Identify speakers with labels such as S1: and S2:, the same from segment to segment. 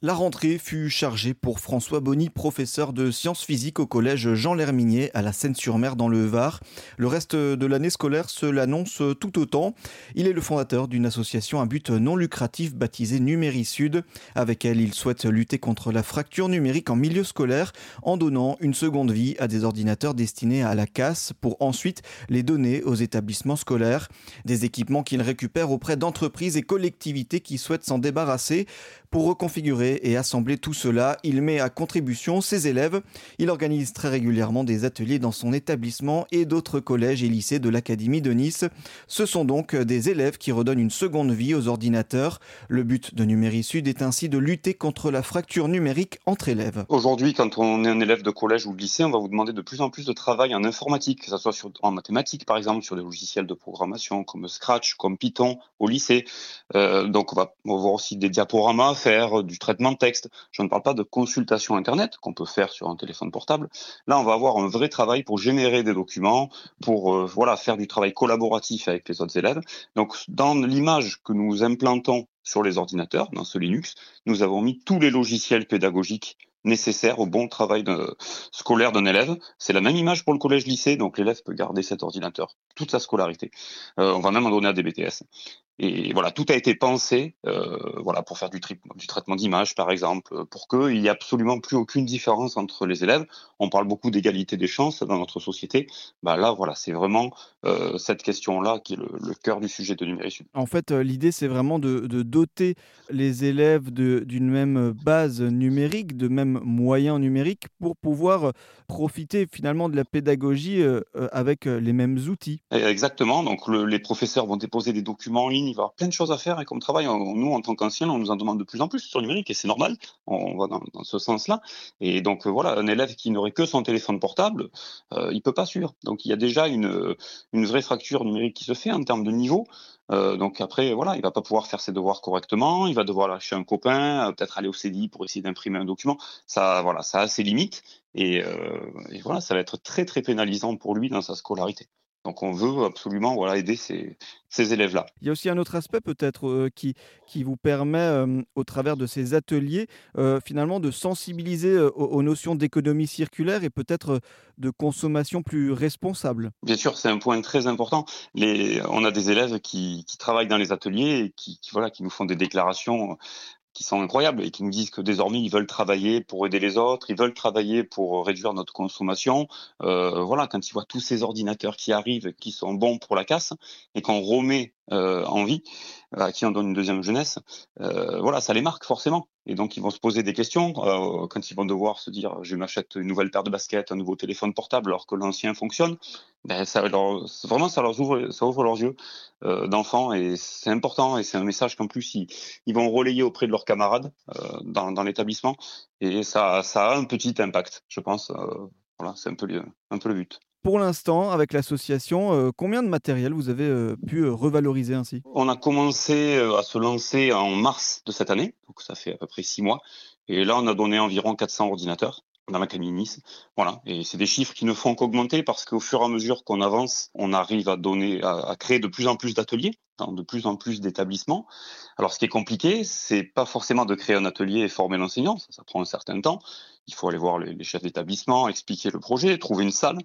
S1: La rentrée fut chargée pour François Bonny, professeur de sciences physiques au collège Jean Lherminier à la Seine-sur-Mer dans le Var. Le reste de l'année scolaire se l'annonce tout autant. Il est le fondateur d'une association à but non lucratif baptisée Numérisud. Avec elle, il souhaite lutter contre la fracture numérique en milieu scolaire en donnant une seconde vie à des ordinateurs destinés à la casse pour ensuite les donner aux établissements scolaires. Des équipements qu'il récupère auprès d'entreprises et collectivités qui souhaitent s'en débarrasser pour reconfigurer et assembler tout cela, il met à contribution ses élèves. Il organise très régulièrement des ateliers dans son établissement et d'autres collèges et lycées de l'Académie de Nice. Ce sont donc des élèves qui redonnent une seconde vie aux ordinateurs. Le but de Numéricud est ainsi de lutter contre la fracture numérique entre élèves.
S2: Aujourd'hui, quand on est un élève de collège ou de lycée, on va vous demander de plus en plus de travail en informatique, que ce soit en mathématiques par exemple, sur des logiciels de programmation comme Scratch, comme Python au lycée. Euh, donc on va, on va voir aussi des diaporamas faire du traitement de texte. Je ne parle pas de consultation Internet qu'on peut faire sur un téléphone portable. Là, on va avoir un vrai travail pour générer des documents, pour euh, voilà faire du travail collaboratif avec les autres élèves. Donc, dans l'image que nous implantons sur les ordinateurs, dans ce Linux, nous avons mis tous les logiciels pédagogiques nécessaires au bon travail scolaire d'un élève. C'est la même image pour le collège-lycée, donc l'élève peut garder cet ordinateur toute sa scolarité. Euh, on va même en donner à des BTS. Et voilà, tout a été pensé, euh, voilà, pour faire du, traitement d'image, par exemple, pour qu'il n'y ait absolument plus aucune différence entre les élèves. On parle beaucoup d'égalité des chances dans notre société. Bah là, voilà, c'est vraiment euh, cette question-là qui est le, cœur du sujet de Numérique.
S1: En fait, euh, l'idée, c'est vraiment de, doter les élèves d'une même base numérique, de même moyens numériques, pour pouvoir profiter finalement de la pédagogie euh, avec les mêmes outils.
S2: Exactement. Donc, le, les professeurs vont déposer des documents en ligne il va y avoir plein de choses à faire et comme travail, nous, en tant qu'anciens, on nous en demande de plus en plus sur le numérique et c'est normal, on, va dans, ce sens-là. Et donc, euh, voilà, un élève qui n'aurait que son téléphone portable, euh, il peut pas suivre. Donc, il y a déjà une, une vraie fracture numérique qui se fait en termes de niveau. Euh, donc après, voilà, il va pas pouvoir faire ses devoirs correctement, il va devoir lâcher un copain, peut-être aller au CDI pour essayer d'imprimer un document. Ça, voilà, ça a ses limites et, et, voilà, ça va être très très pénalisant pour lui dans sa scolarité. Donc on veut absolument voilà, aider ces, ces élèves-là.
S1: Il y a aussi un autre aspect peut-être euh, qui, qui vous permet, euh, au travers de ces ateliers, euh, finalement de sensibiliser aux, notions d'économie circulaire et peut-être de consommation plus responsable.
S2: Bien sûr, c'est un point très important. Les, on a des élèves qui, qui travaillent dans les ateliers et qui, qui, voilà, qui nous font des déclarations qui sont incroyables et qui nous disent que désormais ils veulent travailler pour aider les autres, ils veulent travailler pour réduire notre consommation. Euh, voilà, quand ils voient tous ces ordinateurs qui arrivent, qui sont bons pour la casse et qu'on remet euh, en vie, à qui on donne une deuxième jeunesse, euh, voilà, ça les marque forcément. Et donc ils vont se poser des questions euh, quand ils vont devoir se dire je m'achète une nouvelle paire de baskets, un nouveau téléphone portable alors que l'ancien fonctionne. Ben, ça leur, vraiment ça leur ouvre, ça ouvre leurs yeux euh, d'enfants et c'est important et c'est un message qu'en plus ils, ils, vont relayer auprès de leurs camarades euh, dans, l'établissement et ça, ça a un petit impact, je pense. Euh, voilà, c'est un peu, un peu le but.
S1: Pour l'instant, avec l'association, euh, combien de matériel vous avez euh, pu euh, revaloriser ainsi?
S2: On a commencé à se lancer en mars de cette année, donc ça fait à peu près six mois. Et là, on a donné environ 400 ordinateurs dans l'Académie Nice. Voilà. Et c'est des chiffres qui ne font qu'augmenter parce qu'au fur et à mesure qu'on avance, on arrive à donner, à, créer de plus en plus d'ateliers dans de plus en plus d'établissements. Alors, ce qui est compliqué, c'est pas forcément de créer un atelier et former l'enseignant. Ça, prend un certain temps. Il faut aller voir les, les chefs d'établissement, expliquer le projet, trouver une salle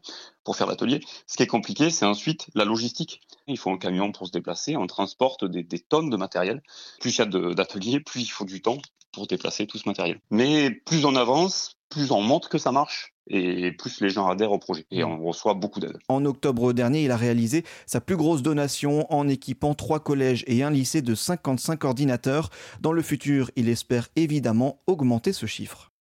S2: pour faire l'atelier. Ce qui est compliqué, c'est ensuite la logistique. Il faut un camion pour se déplacer. On transporte des, des tonnes de matériel. Plus il y a d'ateliers, plus il faut du temps pour déplacer tout ce matériel. Mais plus on avance, plus on montre que ça marche et plus les gens adhèrent au projet et on reçoit beaucoup d'aide.
S1: En octobre dernier, il a réalisé sa plus grosse donation en équipant trois collèges et un lycée de 55 ordinateurs. Dans le futur, il espère évidemment augmenter ce chiffre.